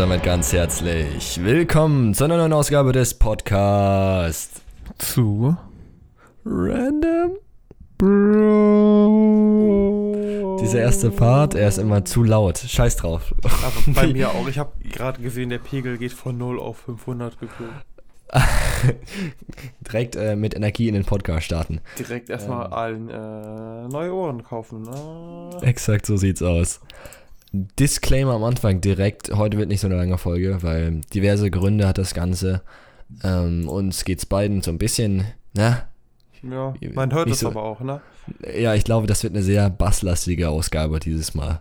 damit ganz herzlich willkommen zu einer neuen Ausgabe des Podcasts Zu Random Bro. Dieser erste Part, er ist immer zu laut. Scheiß drauf. Aber bei mir auch. Ich habe gerade gesehen, der Pegel geht von 0 auf 500 geflogen. Direkt äh, mit Energie in den Podcast starten. Direkt erstmal Ähm. allen äh, neue Ohren kaufen. Ne? Exakt so sieht's aus. Disclaimer am Anfang direkt. Heute wird nicht so eine lange Folge, weil diverse Gründe hat das Ganze. Ähm, uns geht's beiden so ein bisschen, ne? Ja, man hört es so- aber auch, ne? Ja, ich glaube, das wird eine sehr basslastige Ausgabe dieses Mal.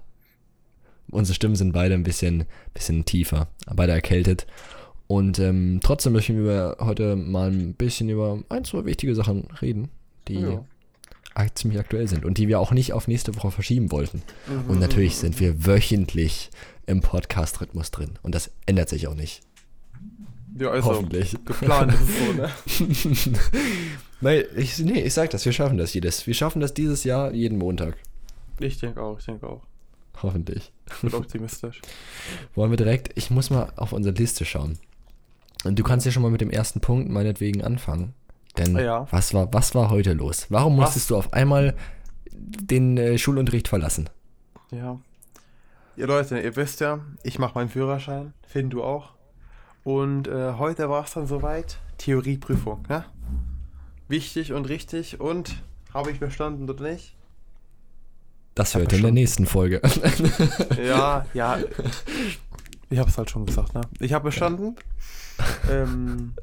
Unsere Stimmen sind beide ein bisschen, bisschen tiefer, beide erkältet. Und ähm, trotzdem möchten wir heute mal ein bisschen über ein, zwei wichtige Sachen reden, die Ja. Ziemlich aktuell sind und die wir auch nicht auf nächste Woche verschieben wollten. Mhm, Und natürlich sind wir wöchentlich im Podcast-Rhythmus drin. Und das ändert sich auch nicht. Ja, also Hoffentlich. geplant ist es so, ne? Nein, ich, nee, ich sag das, wir schaffen das jedes. Wir schaffen das dieses Jahr jeden Montag. Ich denke auch, ich denke auch. Hoffentlich. Ich bin optimistisch. Wollen wir direkt, ich muss mal auf unsere Liste schauen. Und du kannst ja schon mal mit dem ersten Punkt meinetwegen anfangen. Denn ja. was, war, was war heute los? Warum Was? musstest du auf einmal den äh, Schulunterricht verlassen? Ja. Ihr Leute, ihr wisst ja, ich mache meinen Führerschein. Finn, du auch. Und äh, heute war es dann soweit. Theorieprüfung, ne? Wichtig und richtig. Und habe ich bestanden oder nicht? Das hört ihr in der nächsten Folge. Ja, ja. Ich habe es halt schon gesagt, ne? Ich habe bestanden. ähm,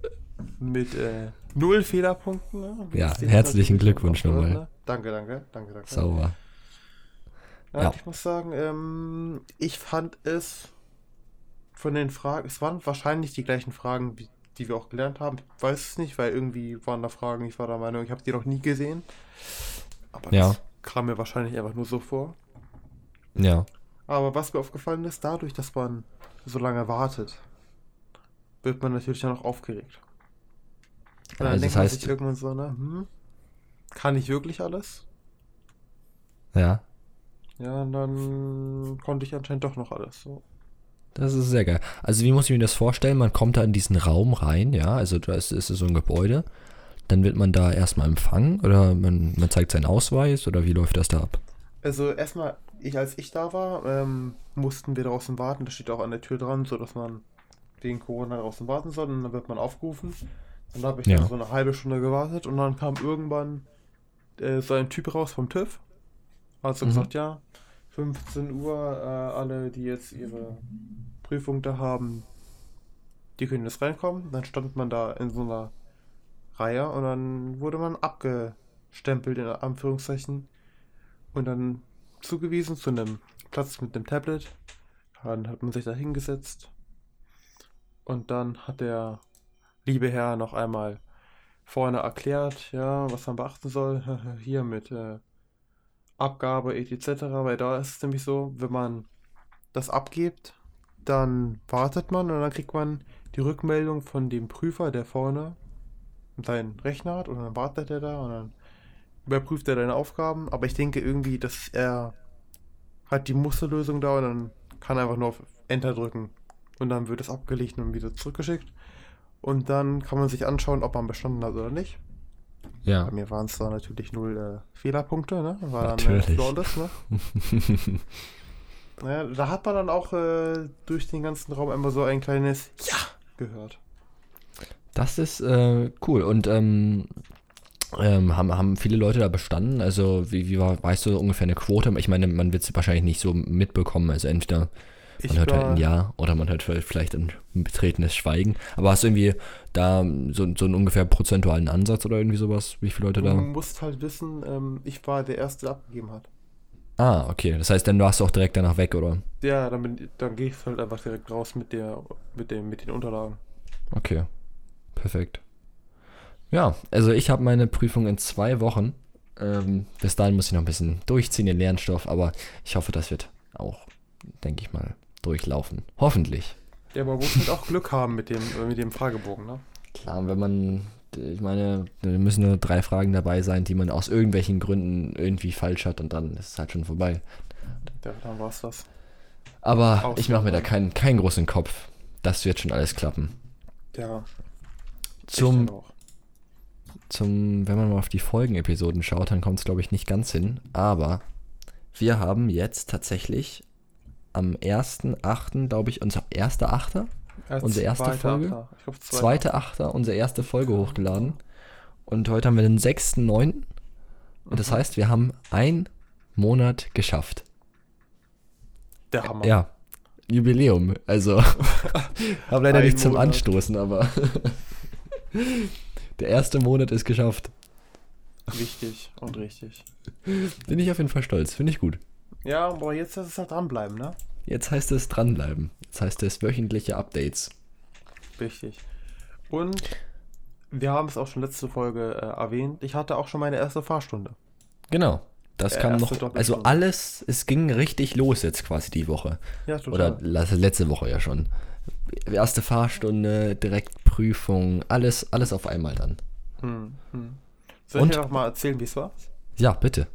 mit äh, null Fehlerpunkten. Ne? Ja, herzlichen Glückwunsch nochmal. Ne? Danke, danke, danke, danke. Sauber. Ja, Ja. Ich muss sagen, ähm, ich fand es von den Fragen, es waren wahrscheinlich die gleichen Fragen, die wir auch gelernt haben. Ich weiß es nicht, weil irgendwie waren da Fragen, ich war der Meinung, ich habe die noch nie gesehen. Aber Ja. das kam mir wahrscheinlich einfach nur so vor. Ja. Aber was mir aufgefallen ist, dadurch, dass man so lange wartet, wird man natürlich dann auch aufgeregt. Und dann Also das denkt man heißt- sich irgendwann so, ne, hm, kann ich wirklich alles? Ja. Ja, und dann konnte ich anscheinend doch noch alles. So. Das ist sehr geil. Also wie muss ich mir das vorstellen? Man kommt da in diesen Raum rein, ja, also da ist, ist so ein Gebäude. Dann wird man da erstmal empfangen oder man, man zeigt seinen Ausweis oder wie läuft das da ab? Also erstmal, ich als ich da war, ähm, mussten wir draußen warten. Das steht auch an der Tür dran, so dass man wegen Corona draußen warten soll. Und dann wird man aufgerufen. Dann habe ich Ja. dann so eine halbe Stunde gewartet und dann kam irgendwann äh, so ein Typ raus vom TÜV. Hat so Mhm. gesagt, ja, 15 Uhr, äh, alle, die jetzt ihre Prüfung da haben, die können jetzt reinkommen. Dann stand man da in so einer Reihe und dann wurde man abgestempelt, in Anführungszeichen und dann zugewiesen zu einem Platz mit einem Tablet. Dann hat man sich da hingesetzt und dann hat der liebe Herr noch einmal vorne erklärt, ja, was man beachten soll, hier mit äh, Abgabe etc. Weil da ist es nämlich so, wenn man das abgibt, dann wartet man und dann kriegt man die Rückmeldung von dem Prüfer, der vorne seinen Rechner hat und dann wartet er da und dann überprüft er deine Aufgaben, aber ich denke irgendwie, dass er hat die Musterlösung da und dann kann er einfach nur auf Enter drücken. Und dann wird es abgelegt und wieder zurückgeschickt und dann kann man sich anschauen, ob man bestanden hat oder nicht. Ja. Bei mir waren es da natürlich null äh, Fehlerpunkte, ne? War dann Natürlich. äh, flawless, ne? Naja, da hat man dann auch äh, durch den ganzen Raum immer so ein kleines Ja gehört. Das ist äh, cool. Und ähm, ähm, haben, haben viele Leute da bestanden? Also, wie, wie war, weißt du ungefähr eine Quote? Ich meine, man wird es wahrscheinlich nicht so mitbekommen. Also, entweder Ich man hört halt ein Ja oder man hört vielleicht ein betretenes Schweigen. Aber hast du irgendwie da so, so einen ungefähr prozentualen Ansatz oder irgendwie sowas? Wie viele Leute Du da? musst halt wissen, ähm, ich war der Erste, der abgegeben hat. Ah, okay. Das heißt, dann warst du auch direkt danach weg, oder? Ja, dann, bin, dann gehe ich halt einfach direkt raus mit der, mit dem, mit den Unterlagen. Okay. Perfekt. Ja, also ich habe meine Prüfung in zwei Wochen. Ähm, bis dahin muss ich noch ein bisschen durchziehen, den Lernstoff, aber ich hoffe, das wird auch, denke ich mal, durchlaufen. Hoffentlich. Ja, aber muss halt auch Glück haben mit dem, äh, mit dem Fragebogen, ne? Klar, wenn man, ich meine, da müssen nur drei Fragen dabei sein, die man aus irgendwelchen Gründen irgendwie falsch hat und dann ist es halt schon vorbei. Ja, dann war's das. Aber ich mache mir da Ausnahme. keinen, keinen großen Kopf. Das wird schon alles klappen. Ja. Zum, zum, wenn man mal auf die Folgenepisoden schaut, dann kommt es, glaube ich, nicht ganz hin. Aber wir haben jetzt tatsächlich am 1.8., glaube ich, unser erster Achter, Als unsere erste zweiter Folge? Achter. Ich glaub, zweiter. zweite Achter, unsere erste Folge hochgeladen. Und heute haben wir den 6.9. Und das Mhm. heißt, wir haben einen Monat geschafft. Der Hammer. Ja, Jubiläum. Also, habe leider Ein nicht zum Monat. Anstoßen, aber der erste Monat ist geschafft. Wichtig und richtig. Bin ich auf jeden Fall stolz. Finde ich gut. Ja, aber jetzt ist es halt dranbleiben, ne? Jetzt heißt es dranbleiben. Jetzt heißt es wöchentliche Updates. Richtig. Und wir haben es auch schon letzte Folge äh, erwähnt. Ich hatte auch schon meine erste Fahrstunde. Genau. Das Der kam noch. Also alles, es ging richtig los jetzt quasi die Woche. Ja, total. Oder letzte Woche ja schon. Erste Fahrstunde, direkt Prüfung, alles, alles auf einmal dann. Hm, hm. Soll Und? ich dir noch mal erzählen, wie es war? Ja, bitte.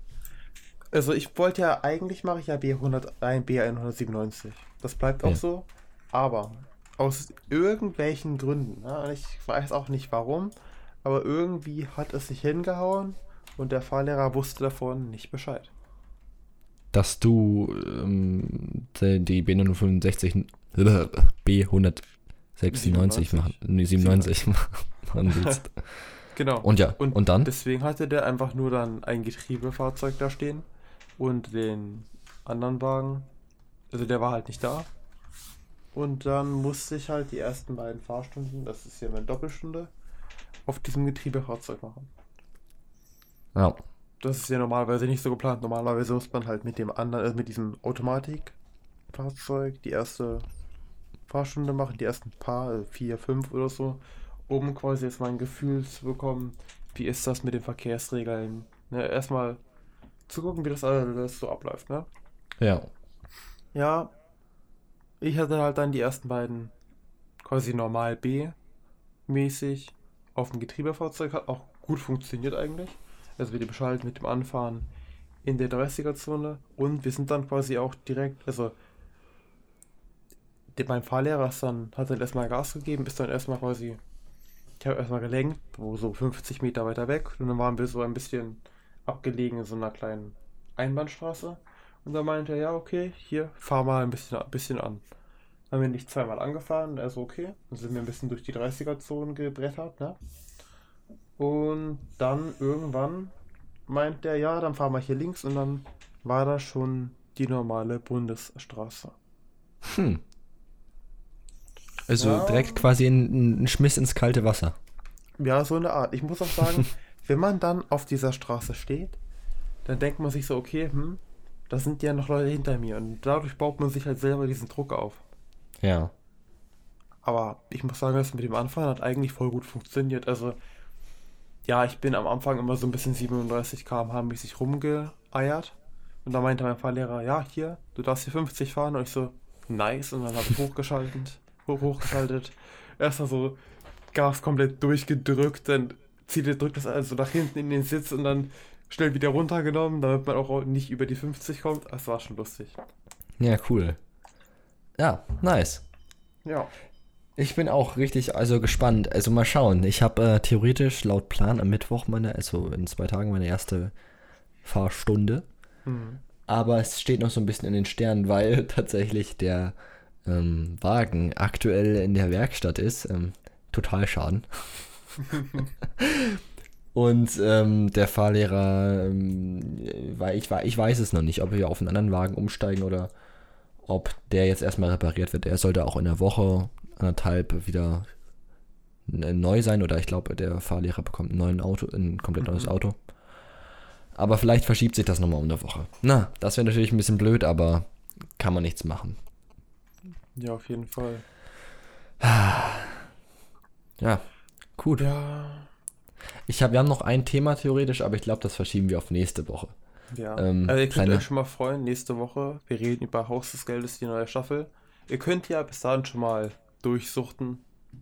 Also ich wollte ja, eigentlich mache ich ja B100, ein B197. Das bleibt auch Ja. so. Aber aus irgendwelchen Gründen, und ich weiß auch nicht warum, aber irgendwie hat es sich hingehauen und der Fahrlehrer wusste davon nicht Bescheid. Dass du ähm, die die B165 B196 machen, nee, 97 machen willst. Genau. Und ja, und, dann? Deswegen hatte der einfach nur dann ein Getriebefahrzeug da stehen und den anderen Wagen, also der war halt nicht da. Und dann musste ich halt die ersten beiden Fahrstunden, das ist ja meine Doppelstunde, auf diesem Getriebefahrzeug machen. Ja. Das ist ja normalerweise nicht so geplant. Normalerweise muss man halt mit dem anderen, also mit diesem Automatikfahrzeug die erste Fahrstunde machen, die ersten paar, äh, vier, fünf oder so, um quasi jetzt mal ein Gefühl zu bekommen, wie ist das mit den Verkehrsregeln. Ne, erstmal zu gucken, wie das alles so abläuft, ne? Ja. Ja, ich hatte halt dann die ersten beiden quasi normal B-mäßig auf dem Getriebefahrzeug, hat auch gut funktioniert eigentlich. Also mit dem Schalt, mit dem Anfahren in der 30er-Zone und wir sind dann quasi auch direkt, also mein Fahrlehrer ist dann, hat dann erstmal Gas gegeben, ist dann erstmal quasi, ich habe erstmal gelenkt, wo so 50 Meter weiter weg und dann waren wir so ein bisschen abgelegen in so einer kleinen Einbahnstraße. Und dann meinte er, ja, okay, hier, fahr mal ein bisschen, ein bisschen an. Dann haben wir nicht zweimal angefahren, er so, okay. Dann sind wir ein bisschen durch die 30er-Zone gebrettert, ne? Und dann irgendwann meint er, ja, dann fahren wir hier links und dann war da schon die normale Bundesstraße. Hm. Also Ja. direkt quasi ein, ein Schmiss ins kalte Wasser. Ja, so eine Art. Ich muss auch sagen, wenn man dann auf dieser Straße steht, dann denkt man sich so, okay, hm, da sind ja noch Leute hinter mir und dadurch baut man sich halt selber diesen Druck auf. Ja. Aber ich muss sagen, das mit dem Anfahren hat eigentlich voll gut funktioniert. Also, ja, ich bin am Anfang immer so ein bisschen 37 km/h mäßig rumgeeiert. Und da meinte mein Fahrlehrer, ja, hier, du darfst hier 50 fahren. Und ich so, nice. Und dann habe ich hochgeschaltet, hoch, hochgeschaltet. Erstmal so Gas komplett durchgedrückt, dann zieht drückt das also nach hinten in den Sitz und dann schnell wieder runtergenommen, damit man auch nicht über die 50 kommt. Das war schon lustig. Ja, cool. Ja, nice. Ja. Ich bin auch richtig, also gespannt. Also mal schauen. Ich habe äh, theoretisch laut Plan am Mittwoch meine, also in zwei Tagen meine erste Fahrstunde. Hm. Aber es steht noch so ein bisschen in den Sternen, weil tatsächlich der ähm, Wagen aktuell in der Werkstatt ist. Ähm, Totalschaden. Und ähm, der Fahrlehrer, ähm, weil ich, ich weiß es noch nicht, ob wir auf einen anderen Wagen umsteigen oder ob der jetzt erstmal repariert wird. Er sollte auch in der Woche, anderthalb wieder neu sein oder ich glaube, der Fahrlehrer bekommt ein, neuen Auto, ein komplett neues Mhm. Auto. Aber vielleicht verschiebt sich das nochmal um eine Woche. Na, das wäre natürlich ein bisschen blöd, aber kann man nichts machen. Ja, auf jeden Fall. Ja, gut. Ja. Ich hab, wir haben noch ein Thema theoretisch, aber ich glaube, das verschieben wir auf nächste Woche. Ja. Ähm, also ihr könnt kleine- euch schon mal freuen, nächste Woche, wir reden über Haus des Geldes, die neue Staffel. Ihr könnt ja bis dahin schon mal durchsuchten.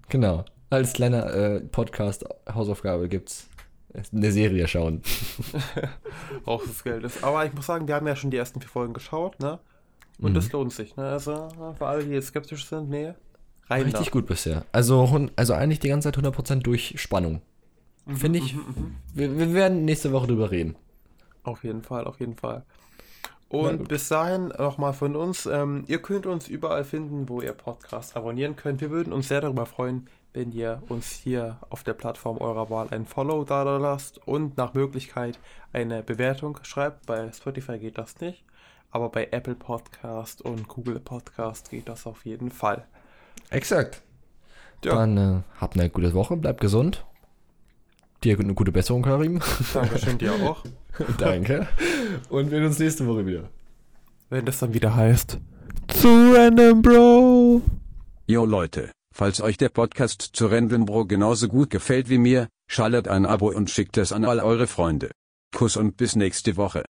Genau. Als kleiner äh, Podcast Hausaufgabe gibt's eine Serie schauen. Haus des Geldes. Aber ich muss sagen, wir haben ja schon die ersten vier Folgen geschaut, ne? Und Mhm. das lohnt sich. Ne? Also für alle, die jetzt skeptisch sind, nee, rein Richtig da. gut bisher. Also, also eigentlich die ganze Zeit 100% durch Spannung. Mhm, Finde ich, mhm, mhm. wir, wir werden nächste Woche drüber reden. Auf jeden Fall, auf jeden Fall. Und bis dahin nochmal von uns. Ähm, ihr könnt uns überall finden, wo ihr Podcast abonnieren könnt. Wir würden uns sehr darüber freuen, wenn ihr uns hier auf der Plattform eurer Wahl ein Follow da lasst und nach Möglichkeit eine Bewertung schreibt. Bei Spotify geht das nicht, aber bei Apple Podcast und Google Podcast geht das auf jeden Fall. Exakt. Ja. Dann äh, habt eine gute Woche, bleibt gesund. Dir eine gute Besserung, Karim. Dankeschön dir auch. Danke. Und wir sehen uns nächste Woche wieder. Wenn das dann wieder heißt. Zu Random Bro. Yo Leute, falls euch der Podcast zu Random Bro genauso gut gefällt wie mir, schaltet ein Abo und schickt es an all eure Freunde. Kuss und bis nächste Woche.